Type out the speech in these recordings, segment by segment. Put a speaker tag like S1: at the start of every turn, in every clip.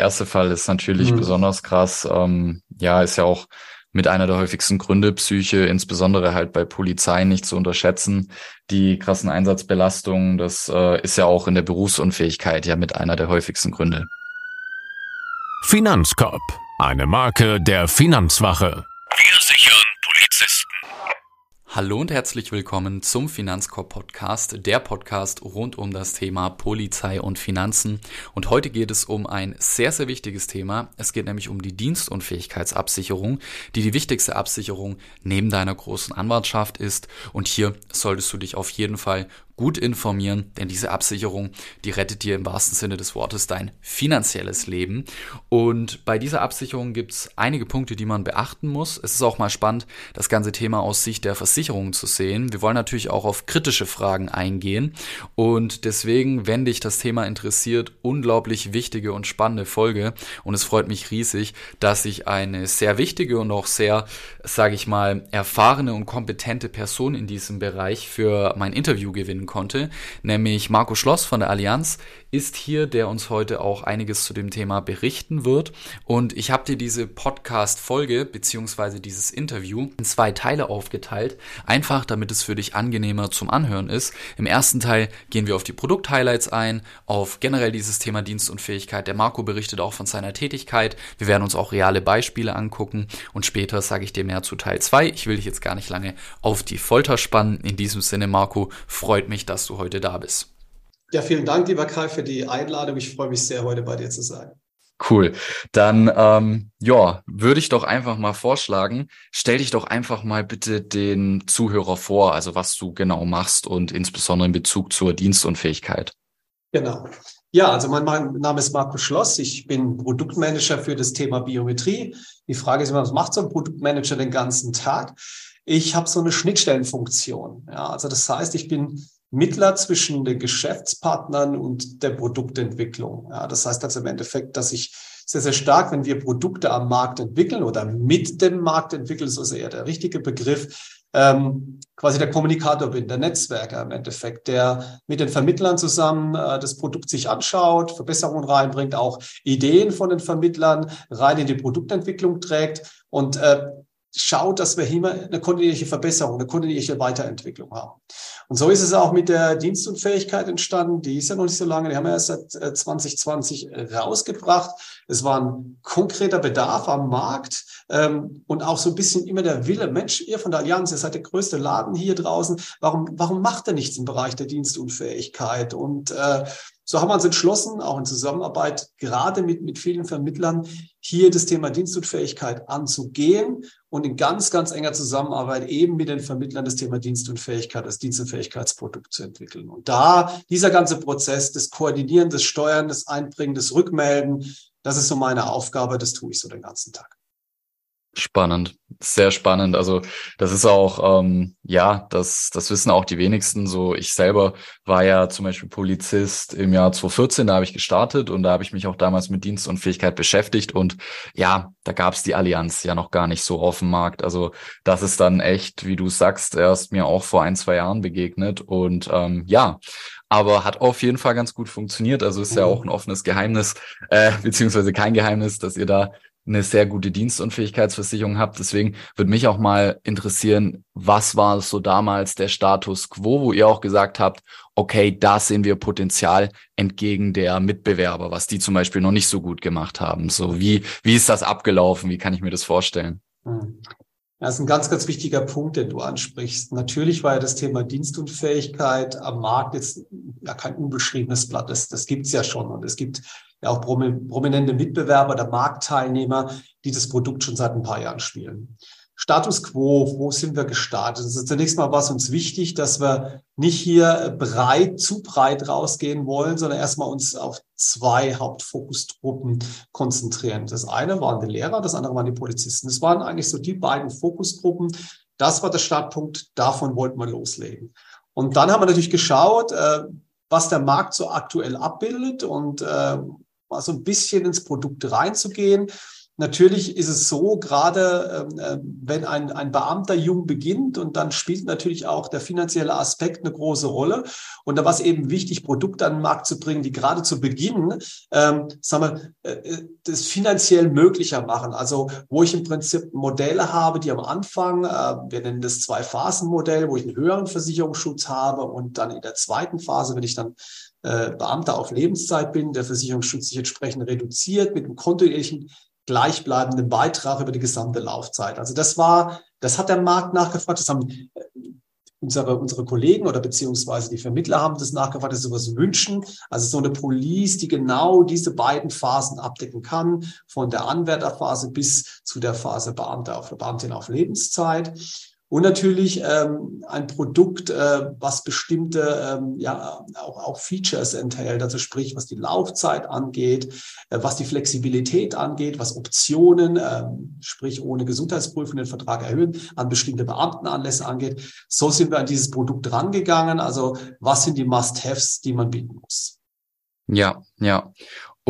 S1: erste Fall ist natürlich mhm. besonders krass. Ähm, ja, ist ja auch mit einer der häufigsten Gründe Psyche, insbesondere halt bei Polizei nicht zu unterschätzen. Die krassen Einsatzbelastungen, das äh, ist ja auch in der Berufsunfähigkeit ja mit einer der häufigsten Gründe.
S2: Finanzkorb, eine Marke der Finanzwache.
S1: Hallo und herzlich willkommen zum Finanzkorb Podcast, der Podcast rund um das Thema Polizei und Finanzen. Und heute geht es um ein sehr, sehr wichtiges Thema. Es geht nämlich um die Dienstunfähigkeitsabsicherung, die die wichtigste Absicherung neben deiner großen Anwartschaft ist. Und hier solltest du dich auf jeden Fall gut informieren, denn diese Absicherung, die rettet dir im wahrsten Sinne des Wortes dein finanzielles Leben. Und bei dieser Absicherung gibt es einige Punkte, die man beachten muss. Es ist auch mal spannend, das ganze Thema aus Sicht der Versicherung zu sehen. Wir wollen natürlich auch auf kritische Fragen eingehen. Und deswegen, wenn dich das Thema interessiert, unglaublich wichtige und spannende Folge. Und es freut mich riesig, dass ich eine sehr wichtige und auch sehr, sage ich mal, erfahrene und kompetente Person in diesem Bereich für mein Interview gewinnen konnte, nämlich Marco Schloss von der Allianz ist hier, der uns heute auch einiges zu dem Thema berichten wird. Und ich habe dir diese Podcast-Folge beziehungsweise dieses Interview in zwei Teile aufgeteilt, einfach damit es für dich angenehmer zum Anhören ist. Im ersten Teil gehen wir auf die Produkt-Highlights ein, auf generell dieses Thema Dienstunfähigkeit. Der Marco berichtet auch von seiner Tätigkeit. Wir werden uns auch reale Beispiele angucken und später sage ich dir mehr zu Teil 2. Ich will dich jetzt gar nicht lange auf die Folter spannen. In diesem Sinne, Marco, freut mich, dass du heute da bist.
S3: Ja, vielen Dank, lieber Kai, für die Einladung. Ich freue mich sehr, heute bei dir zu sein.
S1: Cool. Dann ähm, ja, würde ich doch einfach mal vorschlagen, stell dich doch einfach mal bitte den Zuhörer vor, also was du genau machst und insbesondere in Bezug zur Dienstunfähigkeit.
S3: Genau. Ja, also mein, mein Name ist Marco Schloss. Ich bin Produktmanager für das Thema Biometrie. Die Frage ist immer, was macht so ein Produktmanager den ganzen Tag? Ich habe so eine Schnittstellenfunktion. Ja, also das heißt, ich bin Mittler zwischen den Geschäftspartnern und der Produktentwicklung. Ja, das heißt also im Endeffekt, dass ich sehr, sehr stark, wenn wir Produkte am Markt entwickeln oder mit dem Markt entwickeln, so ist eher der richtige Begriff, ähm, quasi der Kommunikator bin, der Netzwerker im Endeffekt, der mit den Vermittlern zusammen äh, das Produkt sich anschaut, Verbesserungen reinbringt, auch Ideen von den Vermittlern rein in die Produktentwicklung trägt und äh, schaut, dass wir hier eine kontinuierliche Verbesserung, eine kontinuierliche Weiterentwicklung haben. Und so ist es auch mit der Dienstunfähigkeit entstanden. Die ist ja noch nicht so lange, die haben wir erst seit 2020 äh, rausgebracht. Es war ein konkreter Bedarf am Markt ähm, und auch so ein bisschen immer der Wille, Mensch, ihr von der Allianz, ihr seid der größte Laden hier draußen, warum, warum macht ihr nichts im Bereich der Dienstunfähigkeit? Und äh, so haben wir uns entschlossen, auch in Zusammenarbeit gerade mit, mit vielen Vermittlern, hier das Thema Dienstunfähigkeit anzugehen und in ganz, ganz enger Zusammenarbeit eben mit den Vermittlern das Thema Dienstunfähigkeit als Dienstunfähigkeitsprodukt zu entwickeln. Und da dieser ganze Prozess des Koordinieren, des Steuern, des Einbringen, des Rückmelden, das ist so meine Aufgabe, das tue ich so den ganzen Tag.
S1: Spannend, sehr spannend. Also das ist auch, ähm, ja, das, das wissen auch die wenigsten. So, ich selber war ja zum Beispiel Polizist im Jahr 2014, da habe ich gestartet und da habe ich mich auch damals mit Dienst und Fähigkeit beschäftigt. Und ja, da gab es die Allianz ja noch gar nicht so auf dem Markt. Also das ist dann echt, wie du sagst, erst mir auch vor ein, zwei Jahren begegnet. Und ähm, ja, aber hat auf jeden Fall ganz gut funktioniert. Also ist ja auch ein offenes Geheimnis, äh, beziehungsweise kein Geheimnis, dass ihr da eine sehr gute Dienstunfähigkeitsversicherung habt. Deswegen würde mich auch mal interessieren, was war so damals der Status quo, wo ihr auch gesagt habt, okay, da sehen wir Potenzial entgegen der Mitbewerber, was die zum Beispiel noch nicht so gut gemacht haben. So wie, wie ist das abgelaufen? Wie kann ich mir das vorstellen?
S3: Hm. Das ist ein ganz, ganz wichtiger Punkt, den du ansprichst. Natürlich war ja das Thema Dienstunfähigkeit am Markt jetzt ja kein unbeschriebenes Blatt. Das, das gibt's ja schon. Und es gibt ja auch prominente Mitbewerber oder Marktteilnehmer, die das Produkt schon seit ein paar Jahren spielen. Status quo, wo sind wir gestartet? Also zunächst mal war es uns wichtig, dass wir nicht hier breit, zu breit rausgehen wollen, sondern erstmal uns auf zwei Hauptfokusgruppen konzentrieren. Das eine waren die Lehrer, das andere waren die Polizisten. Das waren eigentlich so die beiden Fokusgruppen. Das war der Startpunkt, davon wollten wir loslegen. Und dann haben wir natürlich geschaut, äh, was der Markt so aktuell abbildet und äh, mal so ein bisschen ins Produkt reinzugehen. Natürlich ist es so, gerade ähm, äh, wenn ein, ein Beamter jung beginnt und dann spielt natürlich auch der finanzielle Aspekt eine große Rolle. Und da war es eben wichtig, Produkte an den Markt zu bringen, die gerade zu Beginn, ähm, sagen wir, äh, das finanziell möglicher machen. Also wo ich im Prinzip Modelle habe, die am Anfang, äh, wir nennen das Zwei-Phasen-Modell, wo ich einen höheren Versicherungsschutz habe und dann in der zweiten Phase, wenn ich dann äh, Beamter auf Lebenszeit bin, der Versicherungsschutz sich entsprechend reduziert mit einem kontinuierlichen gleichbleibenden Beitrag über die gesamte Laufzeit. Also das war, das hat der Markt nachgefragt, das haben äh, unsere, unsere Kollegen oder beziehungsweise die Vermittler haben das nachgefragt, dass sie sowas wünschen. Also so eine Police, die genau diese beiden Phasen abdecken kann, von der Anwärterphase bis zu der Phase Beamter auf Beamtin auf Lebenszeit. Und natürlich ähm, ein Produkt, äh, was bestimmte ähm, ja auch, auch Features enthält, also sprich, was die Laufzeit angeht, äh, was die Flexibilität angeht, was Optionen, äh, sprich ohne Gesundheitsprüfung den Vertrag erhöhen, an bestimmte Beamtenanlässe angeht. So sind wir an dieses Produkt rangegangen. Also was sind die Must-Haves, die man bieten muss?
S1: Ja, ja.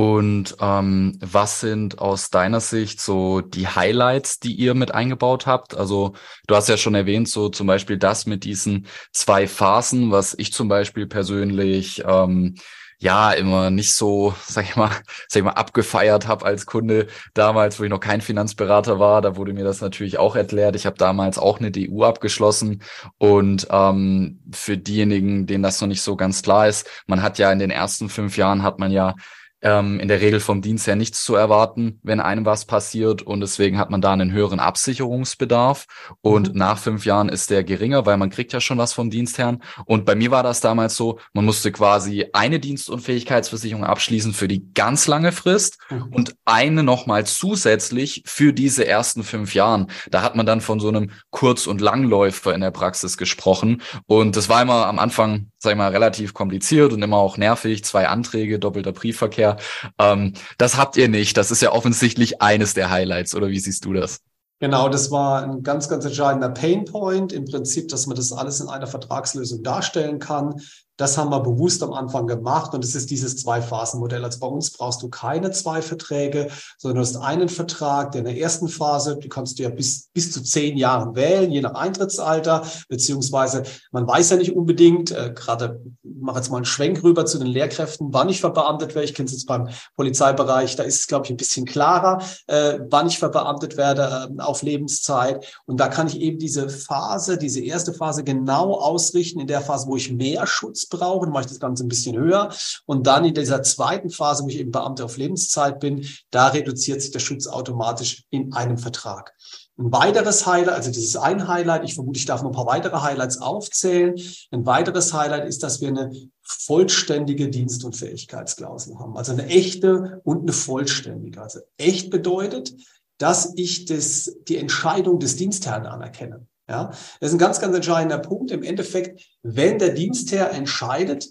S1: Und ähm, was sind aus deiner Sicht so die Highlights, die ihr mit eingebaut habt? Also du hast ja schon erwähnt, so zum Beispiel das mit diesen zwei Phasen, was ich zum Beispiel persönlich ähm, ja immer nicht so, sag ich mal, sag ich mal, abgefeiert habe als Kunde damals, wo ich noch kein Finanzberater war. Da wurde mir das natürlich auch erklärt. Ich habe damals auch eine DU abgeschlossen und ähm, für diejenigen, denen das noch nicht so ganz klar ist, man hat ja in den ersten fünf Jahren hat man ja ähm, in der Regel vom Dienst her nichts zu erwarten, wenn einem was passiert und deswegen hat man da einen höheren Absicherungsbedarf und mhm. nach fünf Jahren ist der geringer, weil man kriegt ja schon was vom Dienstherrn und bei mir war das damals so, man musste quasi eine Dienstunfähigkeitsversicherung abschließen für die ganz lange Frist mhm. und eine nochmal zusätzlich für diese ersten fünf Jahren. Da hat man dann von so einem Kurz- und Langläufer in der Praxis gesprochen und das war immer am Anfang sag ich mal, relativ kompliziert und immer auch nervig. Zwei Anträge, doppelter Briefverkehr. Ähm, das habt ihr nicht. Das ist ja offensichtlich eines der Highlights, oder wie siehst du das?
S3: Genau, das war ein ganz, ganz entscheidender Painpoint. Im Prinzip, dass man das alles in einer Vertragslösung darstellen kann. Das haben wir bewusst am Anfang gemacht und es ist dieses Zwei-Phasen-Modell. Also bei uns brauchst du keine zwei Verträge, sondern du hast einen Vertrag, der in der ersten Phase, die kannst du ja bis, bis zu zehn Jahren wählen, je nach Eintrittsalter, beziehungsweise man weiß ja nicht unbedingt, äh, gerade mache jetzt mal einen Schwenk rüber zu den Lehrkräften, wann ich verbeamtet werde. Ich kenne es jetzt beim Polizeibereich, da ist es, glaube ich, ein bisschen klarer, äh, wann ich verbeamtet werde äh, auf Lebenszeit. Und da kann ich eben diese Phase, diese erste Phase genau ausrichten, in der Phase, wo ich mehr Schutz brauche, dann mache ich das Ganze ein bisschen höher. Und dann in dieser zweiten Phase, wo ich eben Beamter auf Lebenszeit bin, da reduziert sich der Schutz automatisch in einem Vertrag. Ein weiteres Highlight, also das ist ein Highlight, ich vermute, ich darf noch ein paar weitere Highlights aufzählen. Ein weiteres Highlight ist, dass wir eine vollständige Dienst- und Fähigkeitsklausel haben. Also eine echte und eine vollständige. Also echt bedeutet, dass ich das, die Entscheidung des Dienstherrn anerkenne. Ja, das ist ein ganz, ganz entscheidender Punkt. Im Endeffekt, wenn der Dienstherr entscheidet,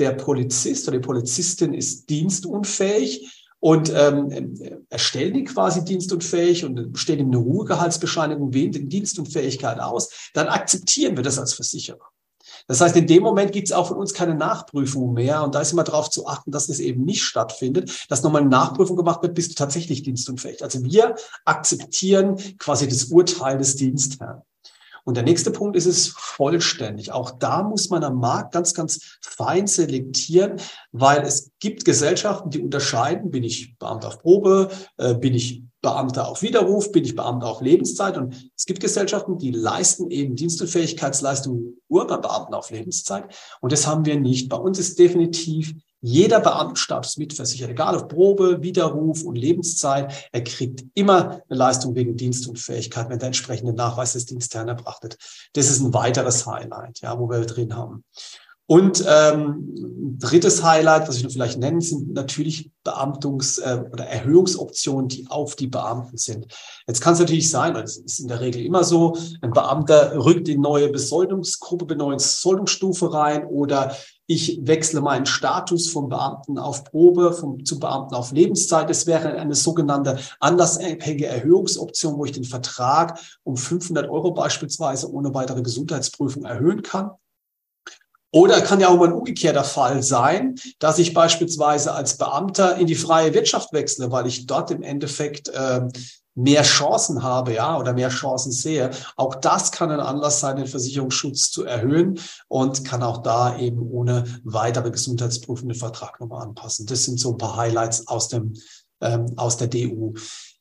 S3: der Polizist oder die Polizistin ist dienstunfähig, und ähm, erstellen die quasi dienstunfähig und stellen ihm eine Ruhegehaltsbescheinigung wegen Dienstunfähigkeit aus, dann akzeptieren wir das als Versicherer. Das heißt, in dem Moment gibt es auch von uns keine Nachprüfung mehr. Und da ist immer darauf zu achten, dass das eben nicht stattfindet, dass nochmal eine Nachprüfung gemacht wird, bist du tatsächlich dienstunfähig. Also wir akzeptieren quasi das Urteil des Dienstherrn. Und der nächste Punkt ist es vollständig. Auch da muss man am Markt ganz, ganz fein selektieren, weil es gibt Gesellschaften, die unterscheiden, bin ich Beamter auf Probe, äh, bin ich Beamter auf Widerruf, bin ich Beamter auf Lebenszeit. Und es gibt Gesellschaften, die leisten eben Dienst- und Fähigkeitsleistungen nur bei Beamten auf Lebenszeit. Und das haben wir nicht. Bei uns ist definitiv jeder Beamtenstatus mitversichert, egal auf Probe, Widerruf und Lebenszeit, er kriegt immer eine Leistung wegen Dienst und Fähigkeit, wenn der entsprechende Nachweis des Dienstherrn erbracht wird. Das ist ein weiteres Highlight, ja, wo wir drin haben. Und ähm, drittes Highlight, was ich noch vielleicht nennen, sind natürlich Beamtungs- äh, oder Erhöhungsoptionen, die auf die Beamten sind. Jetzt kann es natürlich sein, weil es ist in der Regel immer so, ein Beamter rückt in neue Besoldungsgruppe, neue Besoldungsstufe rein oder ich wechsle meinen Status vom Beamten auf Probe vom, zum Beamten auf Lebenszeit. Das wäre eine sogenannte anlassabhängige Erhöhungsoption, wo ich den Vertrag um 500 Euro beispielsweise ohne weitere Gesundheitsprüfung erhöhen kann. Oder kann ja auch mal ein umgekehrter Fall sein, dass ich beispielsweise als Beamter in die freie Wirtschaft wechsle, weil ich dort im Endeffekt äh, mehr Chancen habe, ja, oder mehr Chancen sehe. Auch das kann ein Anlass sein, den Versicherungsschutz zu erhöhen und kann auch da eben ohne weitere gesundheitsprüfende Vertrag nochmal anpassen. Das sind so ein paar Highlights aus dem, ähm, aus der DU.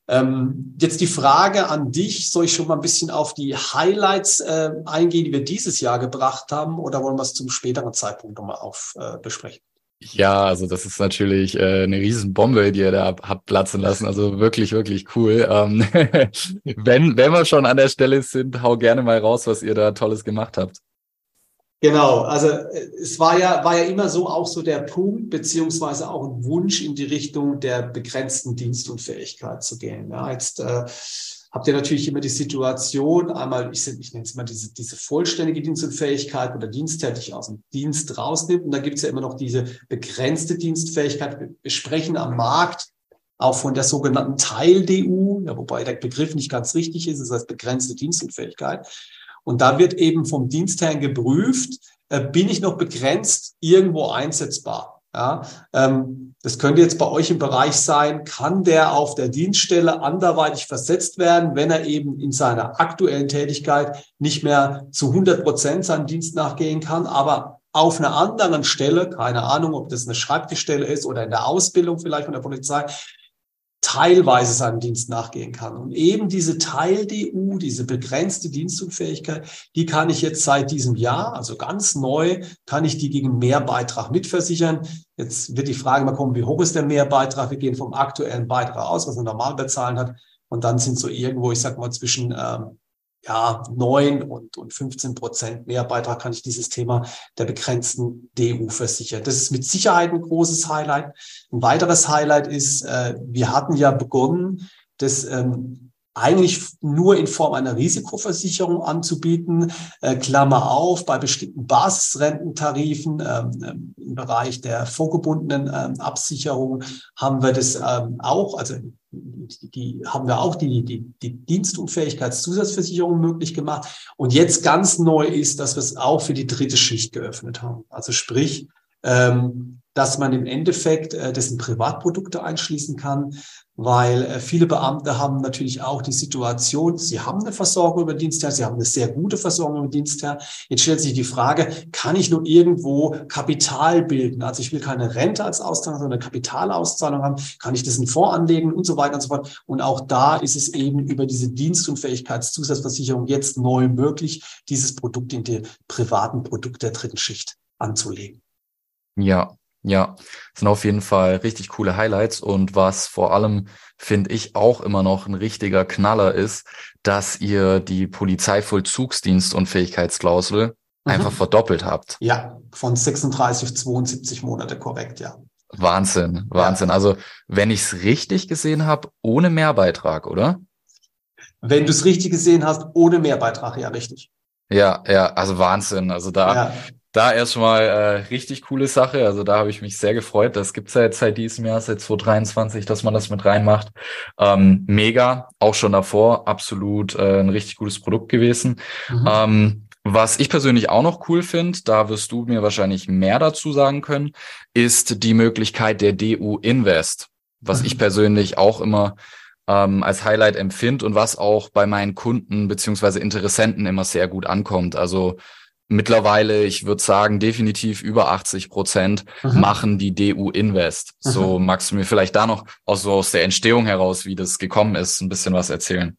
S3: Ähm, jetzt die Frage an dich, soll ich schon mal ein bisschen auf die Highlights äh, eingehen, die wir dieses Jahr gebracht haben, oder wollen wir es zum späteren Zeitpunkt nochmal auf äh, besprechen?
S1: Ja, also das ist natürlich äh, eine Riesenbombe, die ihr da habt platzen lassen. Also wirklich, wirklich cool. Ähm, wenn, wenn wir schon an der Stelle sind, hau gerne mal raus, was ihr da Tolles gemacht habt.
S3: Genau, also äh, es war ja, war ja immer so auch so der Punkt, beziehungsweise auch ein Wunsch in die Richtung der begrenzten Dienstunfähigkeit zu gehen. Ja, jetzt äh, habt ihr natürlich immer die Situation, einmal, ich, ich nenne es mal diese, diese vollständige Dienstunfähigkeit oder diensttätig aus dem Dienst rausnimmt. Und da gibt es ja immer noch diese begrenzte Dienstfähigkeit. Wir sprechen am Markt auch von der sogenannten Teil-DU, ja, wobei der Begriff nicht ganz richtig ist, das heißt begrenzte Dienstunfähigkeit. Und da wird eben vom Dienstherrn geprüft, äh, bin ich noch begrenzt irgendwo einsetzbar? Ja, ähm, das könnte jetzt bei euch im Bereich sein, kann der auf der Dienststelle anderweitig versetzt werden, wenn er eben in seiner aktuellen Tätigkeit nicht mehr zu 100 Prozent seinen Dienst nachgehen kann, aber auf einer anderen Stelle, keine Ahnung, ob das eine Schreibtischstelle ist oder in der Ausbildung vielleicht von der Polizei, teilweise seinem Dienst nachgehen kann. Und eben diese Teil-DU, diese begrenzte Dienstunfähigkeit, die kann ich jetzt seit diesem Jahr, also ganz neu, kann ich die gegen Mehrbeitrag mitversichern. Jetzt wird die Frage mal kommen, wie hoch ist der Mehrbeitrag? Wir gehen vom aktuellen Beitrag aus, was man normal bezahlen hat. Und dann sind so irgendwo, ich sag mal, zwischen ähm, ja, neun und, und 15 Prozent mehr Beitrag kann ich dieses Thema der begrenzten DU versichern. Das ist mit Sicherheit ein großes Highlight. Ein weiteres Highlight ist, äh, wir hatten ja begonnen, das ähm, eigentlich nur in Form einer Risikoversicherung anzubieten. Äh, Klammer auf, bei bestimmten Basisrententarifen ähm, ähm im Bereich der vorgebundenen ähm, Absicherung haben wir das ähm, auch, also die haben wir auch die, die, die Dienstunfähigkeitszusatzversicherung möglich gemacht. Und jetzt ganz neu ist, dass wir es auch für die dritte Schicht geöffnet haben. Also sprich, ähm, dass man im Endeffekt äh, dessen Privatprodukte einschließen kann, weil äh, viele Beamte haben natürlich auch die Situation, sie haben eine Versorgung über Dienstherr, sie haben eine sehr gute Versorgung über Dienstherr. Jetzt stellt sich die Frage, kann ich nur irgendwo Kapital bilden? Also ich will keine Rente als Auszahlung, sondern Kapitalauszahlung haben. Kann ich das in Fonds anlegen und so weiter und so fort? Und auch da ist es eben über diese Dienstunfähigkeitszusatzversicherung jetzt neu möglich, dieses Produkt in die privaten Produkte der dritten Schicht anzulegen.
S1: Ja, ja, sind auf jeden Fall richtig coole Highlights und was vor allem finde ich auch immer noch ein richtiger Knaller ist, dass ihr die Polizeivollzugsdienst und Fähigkeitsklausel mhm. einfach verdoppelt habt.
S3: Ja, von 36 auf 72 Monate korrekt, ja.
S1: Wahnsinn, Wahnsinn. Ja. Also wenn ich es richtig gesehen habe, ohne Mehrbeitrag, oder?
S3: Wenn du es richtig gesehen hast, ohne Mehrbeitrag, ja, richtig.
S1: Ja, ja, also Wahnsinn. Also da, ja da erstmal äh, richtig coole Sache. Also da habe ich mich sehr gefreut. Das gibt's ja jetzt seit diesem Jahr, seit 2023, dass man das mit reinmacht. Ähm, mega, auch schon davor, absolut äh, ein richtig gutes Produkt gewesen. Mhm. Ähm, was ich persönlich auch noch cool finde, da wirst du mir wahrscheinlich mehr dazu sagen können, ist die Möglichkeit der DU Invest, was mhm. ich persönlich auch immer ähm, als Highlight empfinde und was auch bei meinen Kunden beziehungsweise Interessenten immer sehr gut ankommt. Also mittlerweile, ich würde sagen, definitiv über 80 Prozent mhm. machen die DU Invest. Mhm. So magst du mir vielleicht da noch aus, so aus der Entstehung heraus, wie das gekommen ist, ein bisschen was erzählen?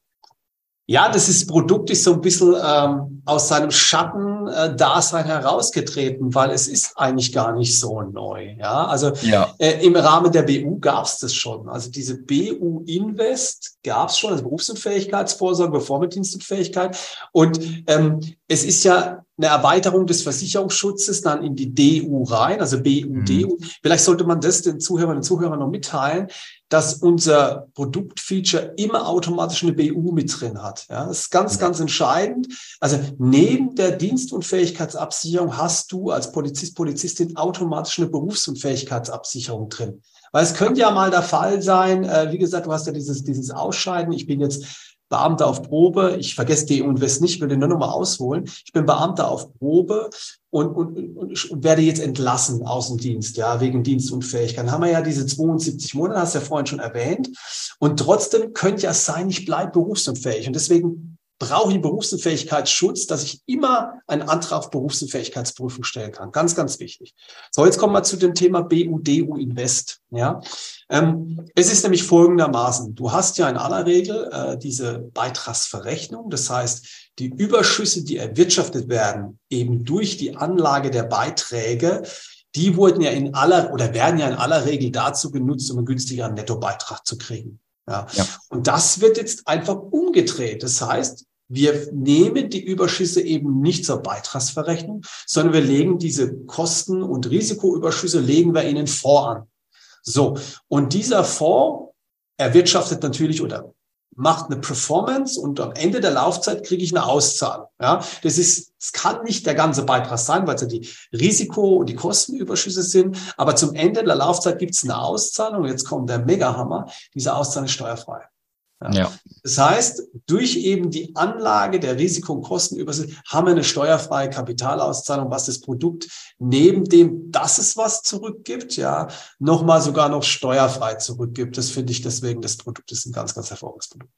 S3: Ja, das ist Produkt ist so ein bisschen ähm, aus seinem Schatten-Dasein herausgetreten, weil es ist eigentlich gar nicht so neu. Ja, also ja. Äh, im Rahmen der BU gab es das schon. Also diese BU Invest gab es schon, also Berufsunfähigkeitsvorsorge, bevor mit Dienstunfähigkeit. Und ähm, es ist ja eine Erweiterung des Versicherungsschutzes dann in die DU rein, also BU, mhm. Vielleicht sollte man das den Zuhörern und Zuhörern noch mitteilen, dass unser Produktfeature immer automatisch eine BU mit drin hat. Ja, das ist ganz, ganz entscheidend. Also neben der Dienstunfähigkeitsabsicherung hast du als Polizist, Polizistin automatisch eine Berufsunfähigkeitsabsicherung drin. Weil es könnte ja mal der Fall sein, äh, wie gesagt, du hast ja dieses, dieses Ausscheiden. Ich bin jetzt Beamter auf Probe. Ich vergesse D und West nicht, will den nur noch mal ausholen. Ich bin Beamter auf Probe und, und, und, und werde jetzt entlassen aus dem Dienst, ja, wegen Dienstunfähigkeit. Dann haben wir ja diese 72 Monate, hast du ja vorhin schon erwähnt. Und trotzdem könnte ja sein, ich bleibe berufsunfähig. Und deswegen brauche ich Berufsunfähigkeitsschutz, dass ich immer einen Antrag auf Berufsunfähigkeitsprüfung stellen kann. Ganz, ganz wichtig. So, jetzt kommen wir zu dem Thema BUDU Invest. Ja, ähm, es ist nämlich folgendermaßen: Du hast ja in aller Regel äh, diese Beitragsverrechnung. Das heißt, die Überschüsse, die erwirtschaftet werden, eben durch die Anlage der Beiträge, die wurden ja in aller oder werden ja in aller Regel dazu genutzt, um einen günstigeren Nettobeitrag zu kriegen. Ja. ja. Und das wird jetzt einfach umgedreht. Das heißt, wir nehmen die Überschüsse eben nicht zur Beitragsverrechnung, sondern wir legen diese Kosten und Risikoüberschüsse, legen wir ihnen vor an. So. Und dieser Fonds erwirtschaftet natürlich oder macht eine Performance und am Ende der Laufzeit kriege ich eine Auszahlung. Ja, das ist, es kann nicht der ganze Beitrag sein, weil es ja die Risiko- und die Kostenüberschüsse sind. Aber zum Ende der Laufzeit gibt es eine Auszahlung. Jetzt kommt der Megahammer. Diese Auszahlung ist steuerfrei. Ja. ja. Das heißt, durch eben die Anlage der Risiko- und Kostenübersicht haben wir eine steuerfreie Kapitalauszahlung, was das Produkt neben dem, dass es was zurückgibt, ja, nochmal sogar noch steuerfrei zurückgibt. Das finde ich deswegen, das Produkt ist ein ganz, ganz hervorragendes Produkt.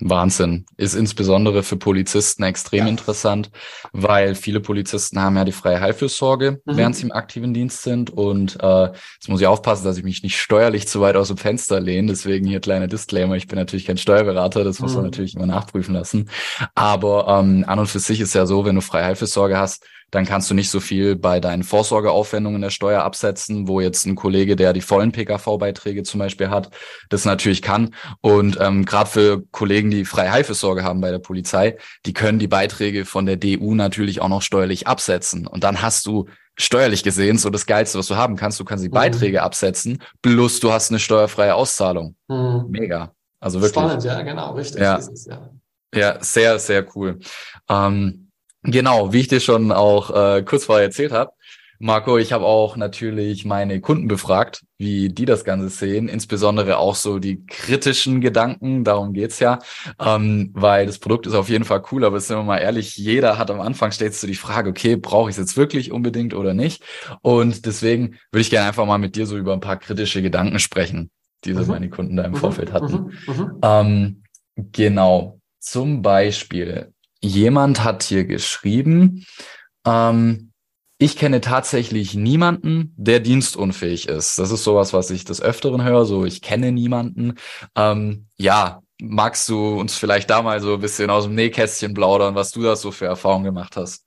S1: Wahnsinn. Ist insbesondere für Polizisten extrem ja. interessant, weil viele Polizisten haben ja die freie Heilfürsorge, mhm. während sie im aktiven Dienst sind. Und äh, jetzt muss ich aufpassen, dass ich mich nicht steuerlich zu weit aus dem Fenster lehne. Deswegen hier kleiner Disclaimer. Ich bin natürlich kein Steuerberater, das muss mhm. man natürlich immer nachprüfen lassen. Aber ähm, an und für sich ist ja so, wenn du freie Heilfürsorge hast, dann kannst du nicht so viel bei deinen Vorsorgeaufwendungen der Steuer absetzen, wo jetzt ein Kollege, der die vollen PKV-Beiträge zum Beispiel hat, das natürlich kann. Und ähm, gerade für Kollegen, die freie Heilfürsorge haben bei der Polizei, die können die Beiträge von der DU natürlich auch noch steuerlich absetzen. Und dann hast du steuerlich gesehen so das Geilste, was du haben kannst. Du kannst die mhm. Beiträge absetzen, plus du hast eine steuerfreie Auszahlung. Mhm. Mega. Also wirklich.
S3: Spannend, ja, genau, richtig.
S1: Ja, es, ja. ja sehr, sehr cool. Ähm, Genau, wie ich dir schon auch äh, kurz vorher erzählt habe, Marco, ich habe auch natürlich meine Kunden befragt, wie die das Ganze sehen, insbesondere auch so die kritischen Gedanken, darum geht's ja, ähm, weil das Produkt ist auf jeden Fall cool, aber sind wir mal ehrlich, jeder hat am Anfang stellst du die Frage, okay, brauche ich es jetzt wirklich unbedingt oder nicht? Und deswegen würde ich gerne einfach mal mit dir so über ein paar kritische Gedanken sprechen, die mhm. meine Kunden da im mhm. Vorfeld hatten. Mhm. mhm. Ähm, genau, zum Beispiel, jemand hat hier geschrieben, ähm, ich kenne tatsächlich niemanden, der dienstunfähig ist. Das ist sowas, was ich des Öfteren höre, so ich kenne niemanden. Ähm, ja, magst du uns vielleicht da mal so ein bisschen aus dem Nähkästchen plaudern, was du da so für Erfahrungen gemacht hast?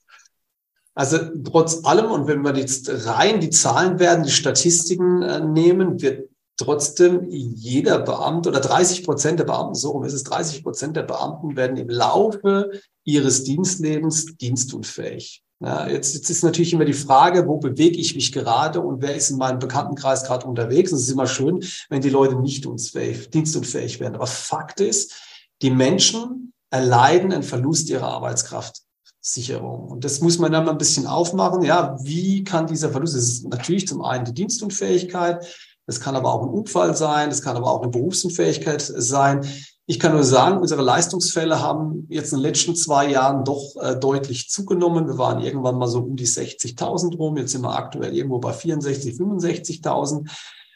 S3: Also trotz allem, und wenn wir jetzt rein die Zahlen werden, die Statistiken äh, nehmen, wird trotzdem jeder Beamte oder 30 Prozent der Beamten, so rum ist es, 30 Prozent der Beamten werden im Laufe ihres Dienstlebens dienstunfähig. Ja, jetzt, jetzt ist natürlich immer die Frage, wo bewege ich mich gerade und wer ist in meinem Bekanntenkreis gerade unterwegs. Und es ist immer schön, wenn die Leute nicht unfähig, dienstunfähig werden. Aber Fakt ist, die Menschen erleiden einen Verlust ihrer Arbeitskraftsicherung. Und das muss man dann mal ein bisschen aufmachen. Ja, wie kann dieser Verlust? Das ist natürlich zum einen die Dienstunfähigkeit. Das kann aber auch ein Unfall sein, das kann aber auch eine Berufsunfähigkeit sein. Ich kann nur sagen, unsere Leistungsfälle haben jetzt in den letzten zwei Jahren doch äh, deutlich zugenommen. Wir waren irgendwann mal so um die 60.000 rum. Jetzt sind wir aktuell irgendwo bei 64.000, 65.000.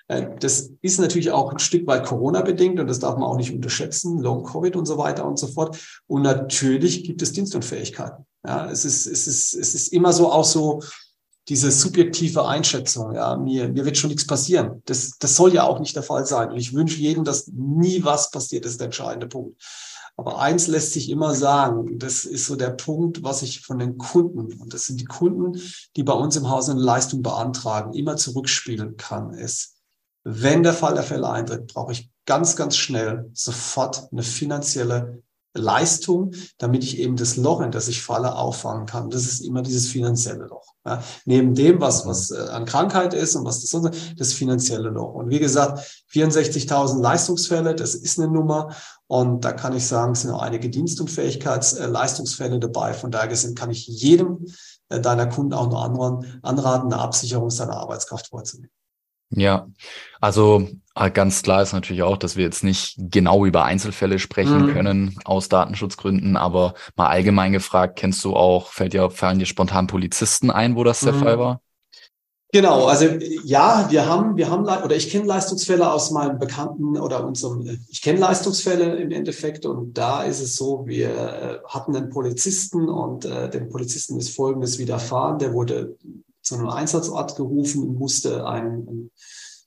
S3: Äh, das ist natürlich auch ein Stück weit Corona-bedingt und das darf man auch nicht unterschätzen, Long-Covid und so weiter und so fort. Und natürlich gibt es Dienstunfähigkeiten. Ja, es ist, es ist, es ist immer so auch so, diese subjektive Einschätzung, ja, mir, mir wird schon nichts passieren. Das, das soll ja auch nicht der Fall sein. Und ich wünsche jedem, dass nie was passiert, das ist der entscheidende Punkt. Aber eins lässt sich immer sagen, das ist so der Punkt, was ich von den Kunden, und das sind die Kunden, die bei uns im Haus eine Leistung beantragen, immer zurückspielen kann, ist, wenn der Fall der Fälle eintritt, brauche ich ganz, ganz schnell sofort eine finanzielle Leistung, damit ich eben das Loch, in das ich falle, auffangen kann. Das ist immer dieses finanzielle Loch. Ja, neben dem, was, was äh, an Krankheit ist und was das sonst das finanzielle Loch. Und wie gesagt, 64.000 Leistungsfälle, das ist eine Nummer. Und da kann ich sagen, es sind auch einige Dienstunfähigkeitsleistungsfälle äh, dabei. Von daher gesehen kann ich jedem äh, deiner Kunden auch nur anraten, eine Absicherung seiner Arbeitskraft vorzunehmen.
S1: Ja, also äh, ganz klar ist natürlich auch, dass wir jetzt nicht genau über Einzelfälle sprechen mhm. können aus Datenschutzgründen, aber mal allgemein gefragt, kennst du auch, fällt dir, fallen dir spontan Polizisten ein, wo das der mhm. Fall war?
S3: Genau, also ja, wir haben, wir haben, oder ich kenne Leistungsfälle aus meinem Bekannten oder unserem, ich kenne Leistungsfälle im Endeffekt und da ist es so, wir äh, hatten einen Polizisten und äh, dem Polizisten ist Folgendes widerfahren, der wurde zu einem Einsatzort gerufen und musste ein, ein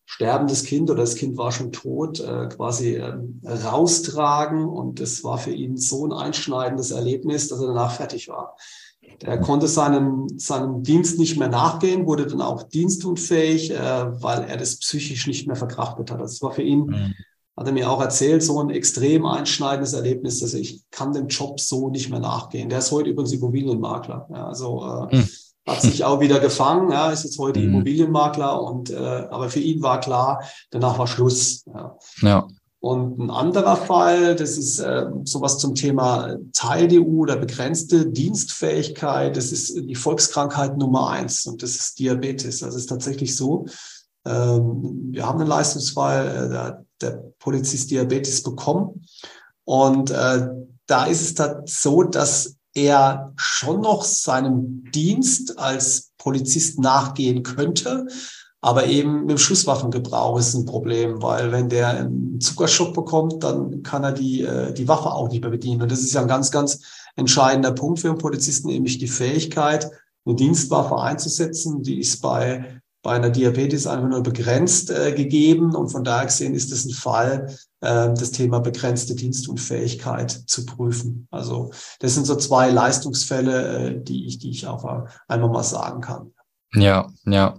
S3: sterbendes Kind oder das Kind war schon tot, äh, quasi äh, raustragen und es war für ihn so ein einschneidendes Erlebnis, dass er danach fertig war. Er konnte seinem, seinem Dienst nicht mehr nachgehen, wurde dann auch dienstunfähig, äh, weil er das psychisch nicht mehr verkraftet hat. Das war für ihn, mhm. hat er mir auch erzählt, so ein extrem einschneidendes Erlebnis, dass ich kann dem Job so nicht mehr nachgehen. Der ist heute übrigens Immobilienmakler. Ja, also äh, mhm. Hat sich auch wieder gefangen, ja, ist jetzt heute mhm. Immobilienmakler und äh, aber für ihn war klar, danach war Schluss. Ja. ja. Und ein anderer Fall, das ist äh, sowas zum Thema Teil-DU oder begrenzte Dienstfähigkeit. Das ist die Volkskrankheit Nummer eins und das ist Diabetes. Also es ist tatsächlich so, ähm, wir haben einen Leistungsfall, äh, der, der Polizist Diabetes bekommen. Und äh, da ist es so, dass er schon noch seinem Dienst als Polizist nachgehen könnte, aber eben mit dem Schusswaffengebrauch ist ein Problem, weil wenn der einen Zuckerschock bekommt, dann kann er die, äh, die Waffe auch nicht mehr bedienen. Und das ist ja ein ganz, ganz entscheidender Punkt für einen Polizisten, nämlich die Fähigkeit, eine Dienstwaffe einzusetzen. Die ist bei, bei einer Diabetes einfach nur begrenzt äh, gegeben. Und von daher gesehen ist es ein Fall, äh, das Thema begrenzte Dienstunfähigkeit zu prüfen. Also das sind so zwei Leistungsfälle, äh, die ich, die ich auch einmal mal sagen kann.
S1: Ja, ja.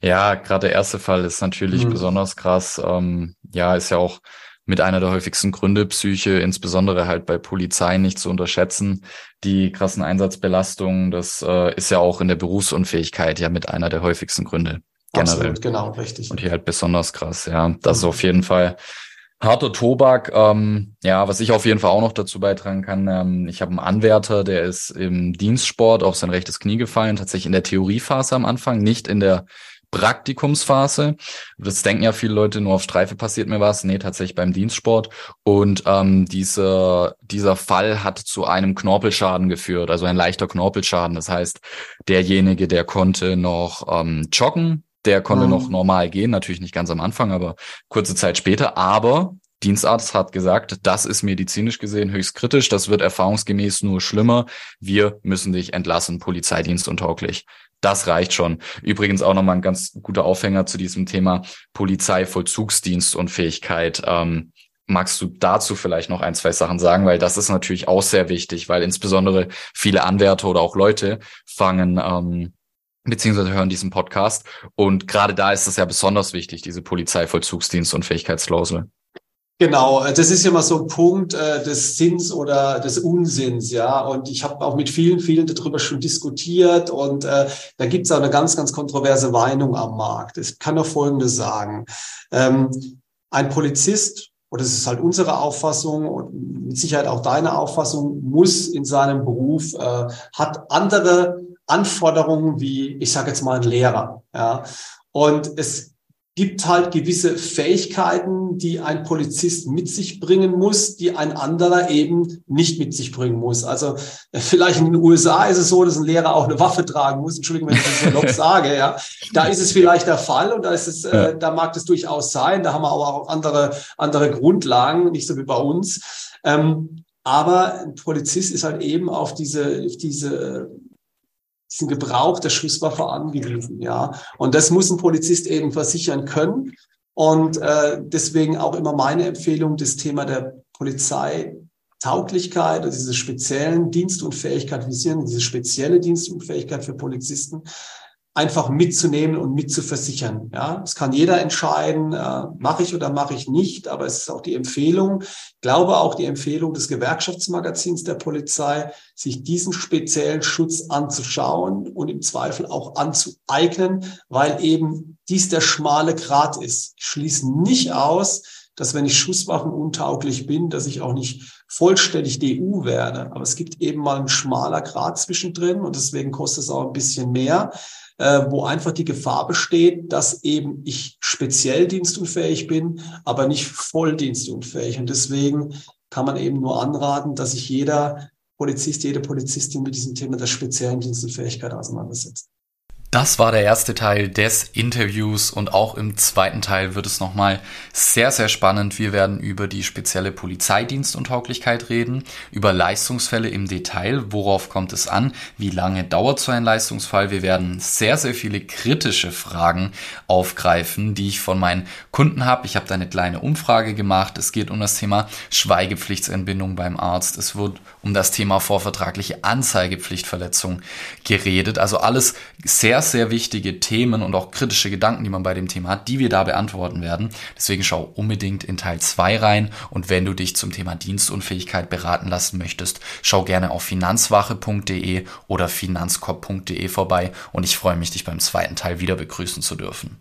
S1: Ja, gerade der erste Fall ist natürlich mhm. besonders krass. Ähm, ja, ist ja auch mit einer der häufigsten Gründe Psyche, insbesondere halt bei Polizei nicht zu unterschätzen. Die krassen Einsatzbelastungen, das äh, ist ja auch in der Berufsunfähigkeit ja mit einer der häufigsten Gründe. Generell. Absolut,
S3: genau, richtig.
S1: Und hier halt besonders krass, ja. Das mhm. ist auf jeden Fall Harter Tobak, ähm, ja, was ich auf jeden Fall auch noch dazu beitragen kann, ähm, ich habe einen Anwärter, der ist im Dienstsport auf sein rechtes Knie gefallen, tatsächlich in der Theoriephase am Anfang, nicht in der Praktikumsphase. Das denken ja viele Leute, nur auf Streife passiert mir was. Nee, tatsächlich beim Dienstsport. Und ähm, dieser, dieser Fall hat zu einem Knorpelschaden geführt, also ein leichter Knorpelschaden. Das heißt, derjenige, der konnte noch ähm, joggen, der konnte mhm. noch normal gehen, natürlich nicht ganz am Anfang, aber kurze Zeit später. Aber Dienstarzt hat gesagt, das ist medizinisch gesehen höchst kritisch, das wird erfahrungsgemäß nur schlimmer. Wir müssen dich entlassen, Polizeidienstuntauglich. Das reicht schon. Übrigens auch nochmal ein ganz guter Aufhänger zu diesem Thema Polizeivollzugsdienst und Fähigkeit. Ähm, magst du dazu vielleicht noch ein, zwei Sachen sagen? Weil das ist natürlich auch sehr wichtig, weil insbesondere viele Anwärter oder auch Leute fangen ähm, beziehungsweise hören diesen Podcast. Und gerade da ist es ja besonders wichtig, diese Polizeivollzugsdienst und Fähigkeitsklausel.
S3: Genau, das ist mal so ein Punkt äh, des Sinns oder des Unsinns, ja. Und ich habe auch mit vielen, vielen darüber schon diskutiert und äh, da gibt es auch eine ganz, ganz kontroverse Meinung am Markt. Ich kann nur Folgendes sagen. Ähm, ein Polizist, oder das ist halt unsere Auffassung und mit Sicherheit auch deine Auffassung, muss in seinem Beruf, äh, hat andere Anforderungen wie, ich sage jetzt mal, ein Lehrer. Ja. Und es gibt halt gewisse Fähigkeiten, die ein Polizist mit sich bringen muss, die ein anderer eben nicht mit sich bringen muss. Also äh, vielleicht in den USA ist es so, dass ein Lehrer auch eine Waffe tragen muss. Entschuldigung, wenn ich das so noch sage. Ja, da ist es vielleicht der Fall und da ist es, äh, da mag das durchaus sein. Da haben wir aber auch andere andere Grundlagen, nicht so wie bei uns. Ähm, aber ein Polizist ist halt eben auf diese, auf diese diesen Gebrauch der Schusswaffe angewiesen. Ja, und das muss ein Polizist eben versichern können. Und äh, deswegen auch immer meine Empfehlung, das Thema der Polizeitauglichkeit, also diese speziellen Dienstunfähigkeit visieren, diese spezielle Dienstunfähigkeit für Polizisten, einfach mitzunehmen und mitzuversichern. Ja, es kann jeder entscheiden, äh, mache ich oder mache ich nicht, aber es ist auch die Empfehlung, glaube auch die Empfehlung des Gewerkschaftsmagazins der Polizei, sich diesen speziellen Schutz anzuschauen und im Zweifel auch anzueignen, weil eben dies der schmale Grat ist. Ich schließe nicht aus, dass wenn ich Schusswaffenuntauglich bin, dass ich auch nicht vollständig DU werde. Aber es gibt eben mal einen schmaler Grad zwischendrin und deswegen kostet es auch ein bisschen mehr. Äh, wo einfach die Gefahr besteht, dass eben ich speziell dienstunfähig bin, aber nicht voll dienstunfähig. Und deswegen kann man eben nur anraten, dass sich jeder Polizist, jede Polizistin mit diesem Thema der speziellen Dienstunfähigkeit auseinandersetzt.
S1: Das war der erste Teil des Interviews und auch im zweiten Teil wird es nochmal sehr, sehr spannend. Wir werden über die spezielle Polizeidienstuntauglichkeit reden, über Leistungsfälle im Detail, worauf kommt es an, wie lange dauert so ein Leistungsfall. Wir werden sehr, sehr viele kritische Fragen aufgreifen, die ich von meinen Kunden habe. Ich habe da eine kleine Umfrage gemacht. Es geht um das Thema Schweigepflichtsentbindung beim Arzt. Es wird um das Thema vorvertragliche Anzeigepflichtverletzung geredet. Also alles sehr wichtige Themen und auch kritische Gedanken, die man bei dem Thema hat, die wir da beantworten werden. Deswegen schau unbedingt in Teil 2 rein und wenn du dich zum Thema Dienstunfähigkeit beraten lassen möchtest, schau gerne auf finanzwache.de oder finanzkorb.de vorbei und ich freue mich, dich beim zweiten Teil wieder begrüßen zu dürfen.